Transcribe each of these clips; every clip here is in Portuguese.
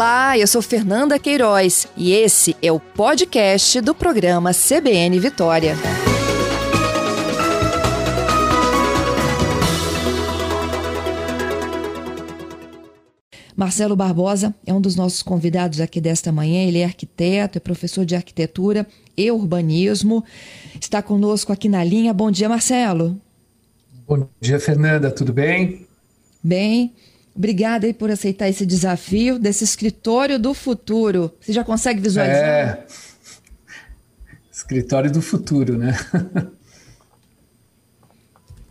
Olá, eu sou Fernanda Queiroz e esse é o podcast do programa CBN Vitória. Marcelo Barbosa é um dos nossos convidados aqui desta manhã. Ele é arquiteto, é professor de arquitetura e urbanismo. Está conosco aqui na linha. Bom dia, Marcelo. Bom dia, Fernanda. Tudo bem? Bem. Obrigada aí por aceitar esse desafio desse escritório do futuro. Você já consegue visualizar? É. Escritório do futuro, né?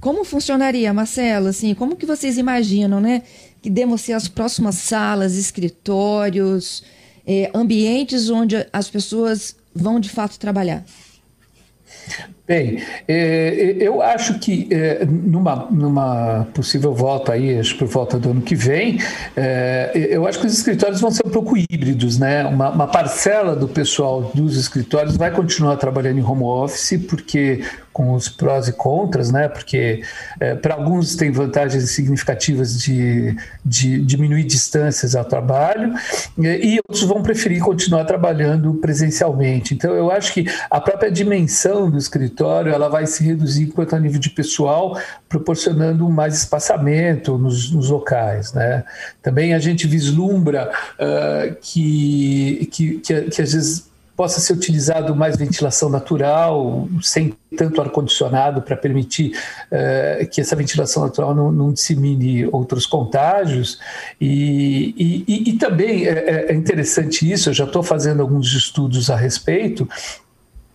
Como funcionaria, Marcelo? Assim, como que vocês imaginam, né? Que demos ser as próximas salas, escritórios, é, ambientes onde as pessoas vão de fato trabalhar? Bem, é, eu acho que é, numa, numa possível volta aí, acho por volta do ano que vem, é, eu acho que os escritórios vão ser um pouco híbridos, né? Uma, uma, parcela do pessoal dos escritórios vai continuar trabalhando em home office, porque com os prós e contras, né? Porque é, para alguns tem vantagens significativas de, de diminuir distâncias ao trabalho e outros vão preferir continuar trabalhando presencialmente. Então, eu acho que a própria dimensão do escritório ela vai se reduzir quanto a nível de pessoal, proporcionando mais espaçamento nos, nos locais, né? Também a gente vislumbra uh, que, que, que, que às vezes possa ser utilizado mais ventilação natural, sem tanto ar-condicionado, para permitir uh, que essa ventilação natural não, não dissemine outros contágios. E, e, e também é, é interessante isso, eu já estou fazendo alguns estudos a respeito,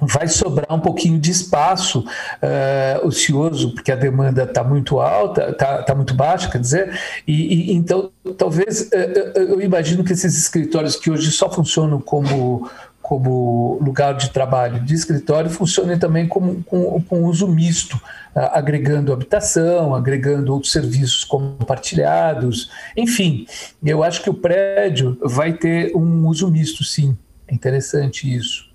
vai sobrar um pouquinho de espaço uh, ocioso, porque a demanda está muito alta, está tá muito baixa, quer dizer, e, e então talvez uh, eu imagino que esses escritórios que hoje só funcionam como como lugar de trabalho de escritório funcione também como, com, com uso misto, agregando habitação, agregando outros serviços compartilhados, enfim, eu acho que o prédio vai ter um uso misto, sim. É interessante isso.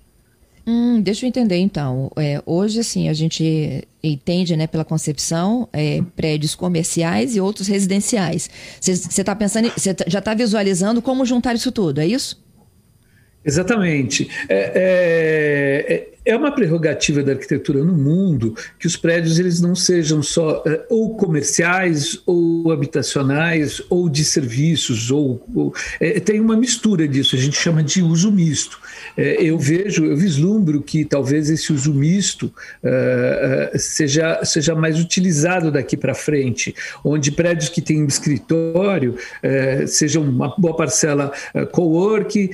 Hum, deixa eu entender então. É, hoje, assim, a gente entende, né, pela concepção, é, prédios comerciais e outros residenciais. Você está pensando, você tá, já está visualizando como juntar isso tudo, é isso? Exatamente. É, é, é é uma prerrogativa da arquitetura no mundo que os prédios eles não sejam só uh, ou comerciais ou habitacionais ou de serviços ou, ou é, tem uma mistura disso a gente chama de uso misto. É, eu vejo eu vislumbro que talvez esse uso misto seja seja mais utilizado daqui para frente onde prédios que têm escritório sejam uma boa parcela co-work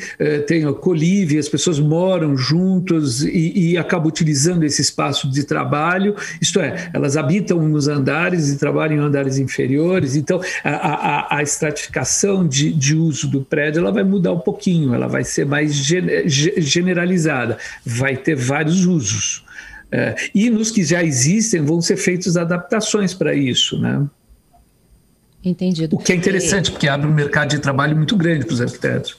tenha co-live as pessoas moram juntos e, e acaba utilizando esse espaço de trabalho, isto é, elas habitam nos andares e trabalham em andares inferiores, então a, a, a estratificação de, de, uso do prédio ela vai mudar um pouquinho, ela vai ser mais generalizada, vai ter vários usos. É, e nos que já existem vão ser feitas adaptações para isso, né? Entendido. O que é interessante, porque abre um mercado de trabalho muito grande para os arquitetos.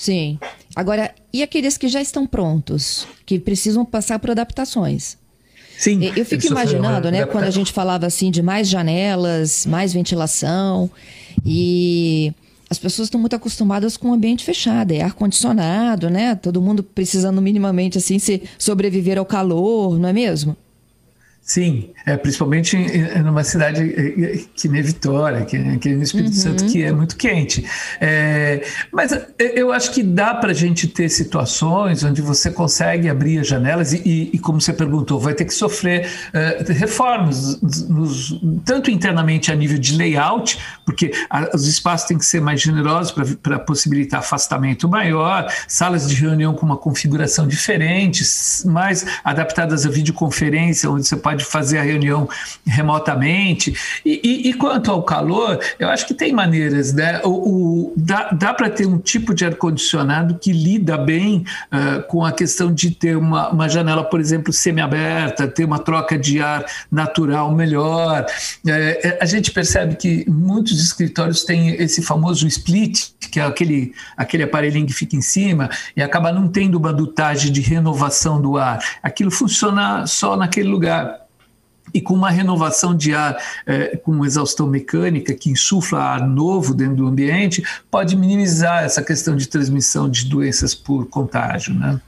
Sim. Agora, e aqueles que já estão prontos, que precisam passar por adaptações? Sim. Eu fico imaginando, né, quando a gente falava assim de mais janelas, mais ventilação, e as pessoas estão muito acostumadas com o ambiente fechado, é ar condicionado, né? Todo mundo precisando minimamente assim se sobreviver ao calor, não é mesmo? Sim, é, principalmente numa cidade que nem Vitória, que, que no Espírito uhum. Santo, que é muito quente. É, mas eu acho que dá para a gente ter situações onde você consegue abrir as janelas e, e como você perguntou, vai ter que sofrer uh, reformas, nos, tanto internamente a nível de layout, porque a, os espaços têm que ser mais generosos para possibilitar afastamento maior, salas de reunião com uma configuração diferente, mais adaptadas à videoconferência, onde você pode fazer a reunião remotamente. E, e, e quanto ao calor, eu acho que tem maneiras, né? O, o dá dá para ter um tipo de ar-condicionado que lida bem uh, com a questão de ter uma, uma janela, por exemplo, semi-aberta, ter uma troca de ar natural melhor. É, a gente percebe que muitos escritórios têm esse famoso split, que é aquele, aquele aparelhinho que fica em cima, e acaba não tendo uma dutagem de renovação do ar. Aquilo funciona só naquele lugar. E com uma renovação de ar é, com exaustão mecânica que insufla ar novo dentro do ambiente, pode minimizar essa questão de transmissão de doenças por contágio. Né?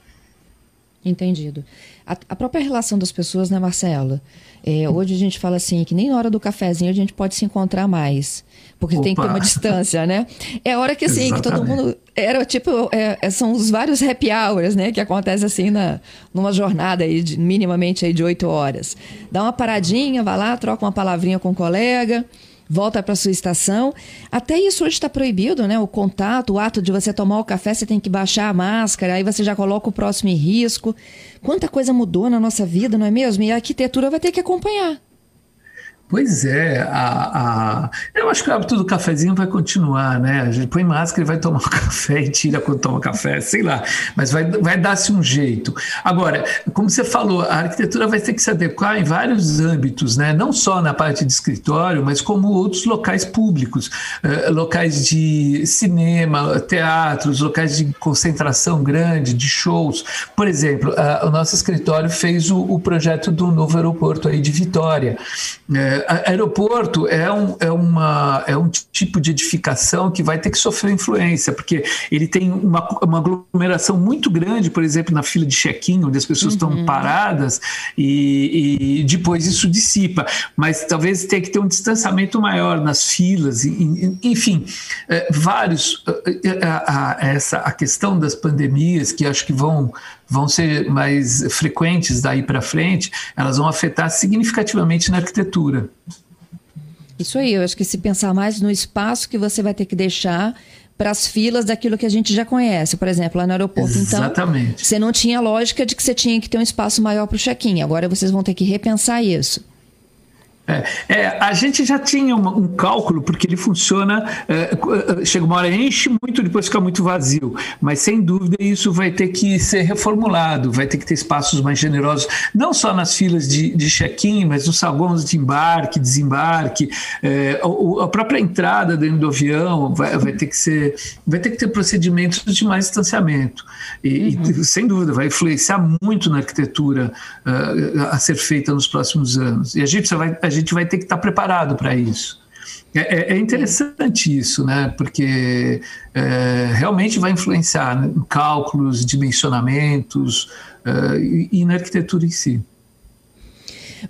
Entendido. A, a própria relação das pessoas, né, Marcelo? É, hoje a gente fala assim que nem na hora do cafezinho a gente pode se encontrar mais. Porque Opa. tem que ter uma distância, né? É hora que assim, que todo mundo. Era tipo, é, é, são os vários happy hours, né? Que acontece assim na, numa jornada aí de, minimamente aí de oito horas. Dá uma paradinha, vai lá, troca uma palavrinha com o um colega volta para sua estação. Até isso hoje está proibido, né? O contato, o ato de você tomar o café, você tem que baixar a máscara, aí você já coloca o próximo em risco. Quanta coisa mudou na nossa vida, não é mesmo? E a arquitetura vai ter que acompanhar. Pois é, a, a, eu acho que o hábito do cafezinho vai continuar, né? A gente põe máscara e vai tomar um café e tira quando toma café, sei lá, mas vai, vai dar-se um jeito. Agora, como você falou, a arquitetura vai ter que se adequar em vários âmbitos, né? Não só na parte de escritório, mas como outros locais públicos, uh, locais de cinema, teatros, locais de concentração grande, de shows. Por exemplo, uh, o nosso escritório fez o, o, projeto do novo aeroporto aí de Vitória. Uh, aeroporto é um, é, uma, é um tipo de edificação que vai ter que sofrer influência, porque ele tem uma, uma aglomeração muito grande, por exemplo, na fila de check-in, onde as pessoas uhum. estão paradas, e, e, depois isso dissipa. Mas talvez tenha que ter um distanciamento maior nas filas, e, enfim, é, vários. É, a, a, essa, a questão das pandemias, que acho que vão vão ser mais frequentes daí para frente, elas vão afetar significativamente na arquitetura. Isso aí, eu acho que se pensar mais no espaço que você vai ter que deixar para as filas daquilo que a gente já conhece. Por exemplo, lá no aeroporto, então, Exatamente. então, você não tinha lógica de que você tinha que ter um espaço maior para o check-in. Agora vocês vão ter que repensar isso. É, é, a gente já tinha um, um cálculo, porque ele funciona, é, é, chega uma hora, enche muito, depois fica muito vazio. Mas sem dúvida isso vai ter que ser reformulado, vai ter que ter espaços mais generosos, não só nas filas de, de check-in, mas nos saguões de embarque, desembarque, é, a, a, própria entrada dentro do avião vai, vai, ter que ser, vai ter que ter procedimentos de mais distanciamento. E, uhum. e sem dúvida vai influenciar muito na arquitetura uh, a ser feita nos próximos anos. E a gente vai a gente vai ter que estar preparado para isso. É, é, é, interessante isso, né? Porque é, realmente vai influenciar em cálculos, dimensionamentos uh, e, e, na arquitetura em si.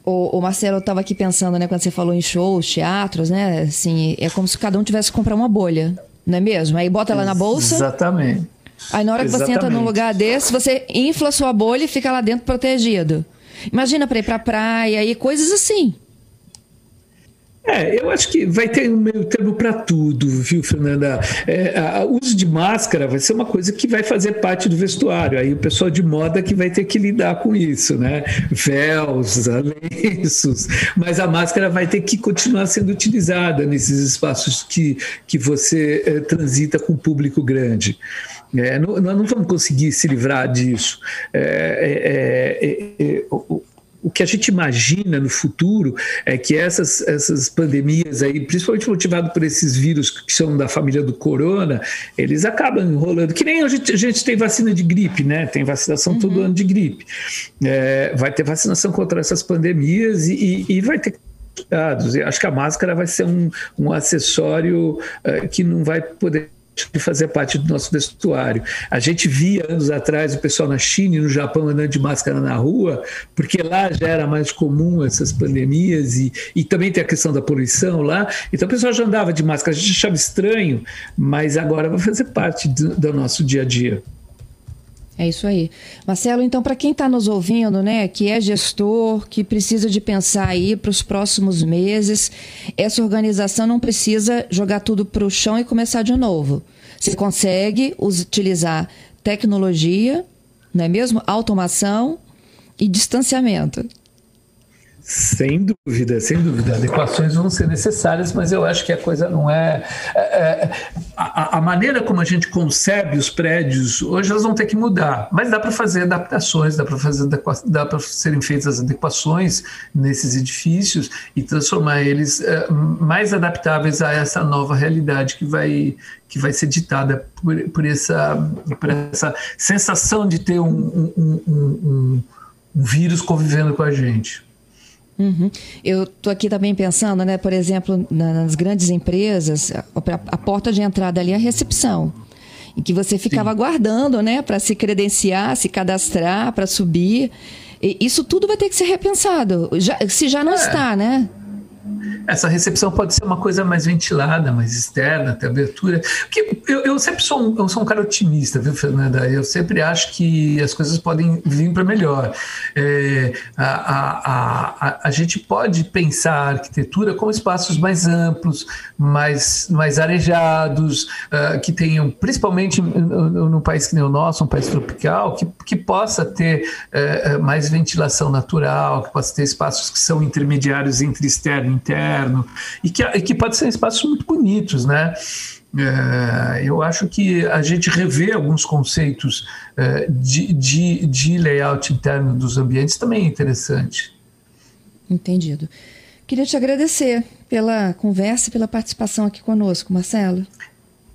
O, o Marcelo estava aqui pensando, né? Quando você falou em shows, teatros, né? Assim, é como se cada um tivesse que comprar uma bolha, não é mesmo? Aí bota ela na bolsa. Exatamente. Aí na hora que Exatamente. você entra num lugar desse, você infla sua bolha e fica lá dentro protegido. Imagina para ir para praia e coisas assim. É, eu acho que vai ter um meio termo para tudo, viu, Fernanda? É, o uso de máscara vai ser uma coisa que vai fazer parte do vestuário. Aí o pessoal de moda que vai ter que lidar com isso, né? Véus, lenços, mas a máscara vai ter que continuar sendo utilizada nesses espaços que, que você é, transita com público grande. É, não, nós não vamos conseguir se livrar disso. É, é, é, é o que a gente imagina no futuro é que essas, essas pandemias aí, principalmente motivado por esses vírus que são da família do corona, eles acabam enrolando. Que nem a gente, a gente tem vacina de gripe, né? Tem vacinação uhum. todo ano de gripe. É, vai ter vacinação contra essas pandemias e, e, e vai ter cuidados. Acho que a máscara vai ser um, um acessório uh, que não vai poder de fazer parte do nosso vestuário. A gente via anos atrás o pessoal na China e no Japão andando de máscara na rua, porque lá já era mais comum essas pandemias e, e também tem a questão da poluição lá. Então o pessoal já andava de máscara. A gente achava estranho, mas agora vai fazer parte do, do nosso dia a dia. É isso aí. Marcelo, então, para quem está nos ouvindo, né, que é gestor, que precisa de pensar aí para os próximos meses, essa organização não precisa jogar tudo para o chão e começar de novo. Você consegue utilizar tecnologia, não é mesmo? Automação e distanciamento. Sem dúvida, sem dúvida. Adequações vão ser necessárias, mas eu acho que a coisa não é. é, é a, a, maneira como a gente concebe os prédios, hoje elas vão ter que mudar, mas dá para fazer adaptações, dá para fazer dá para serem feitas adequações nesses edifícios e transformar eles é, mais adaptáveis a essa nova realidade que vai, que vai ser ditada por, por, essa, por essa sensação de ter um, um, um, um vírus convivendo com a gente. Uhum. Eu estou aqui também pensando, né, por exemplo, nas grandes empresas, a, a porta de entrada ali é a recepção em que você ficava Sim. aguardando, né, para se credenciar, se cadastrar, para subir. E isso tudo vai ter que ser repensado, já, se já não é. está, né? Essa recepção pode ser uma coisa mais ventilada, mais externa, ter abertura. Porque eu, eu sempre sou um, eu sou um cara otimista, viu, Fernanda? Eu sempre acho que as coisas podem vir para melhor. É, a, a, a, a, gente pode pensar a arquitetura como espaços mais amplos, mais, mais arejados, uh, que tenham, principalmente no, país que nem o nosso, um país tropical, que, que possa ter uh, mais ventilação natural, que possa ter espaços que são intermediários entre externo e interno interno, e que, que pode ser espaços muito bonitos, né? É, eu acho que a gente rever alguns conceitos é, de, de, de layout interno dos ambientes também é interessante. Entendido. Queria te agradecer pela conversa e pela participação aqui conosco, Marcelo.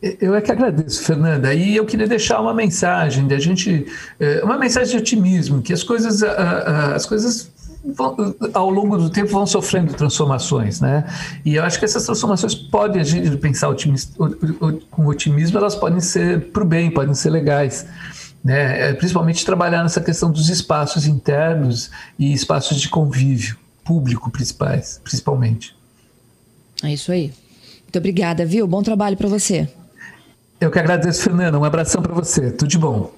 Eu é que agradeço, Fernanda. E eu queria deixar uma mensagem da gente, é, uma mensagem de otimismo, que as coisas, as coisas vão, ao longo do tempo vão sofrendo transformações, né? E eu acho que essas transformações podem, a gente pensar com otimismo, elas podem ser para o bem, podem ser legais. Né? É, principalmente trabalhar nessa questão dos espaços internos e espaços de convívio público principais, principalmente. É isso aí. Muito obrigada, viu? Bom trabalho para você. Eu que agradeço, Fernanda. Um abração para você. Tudo de bom.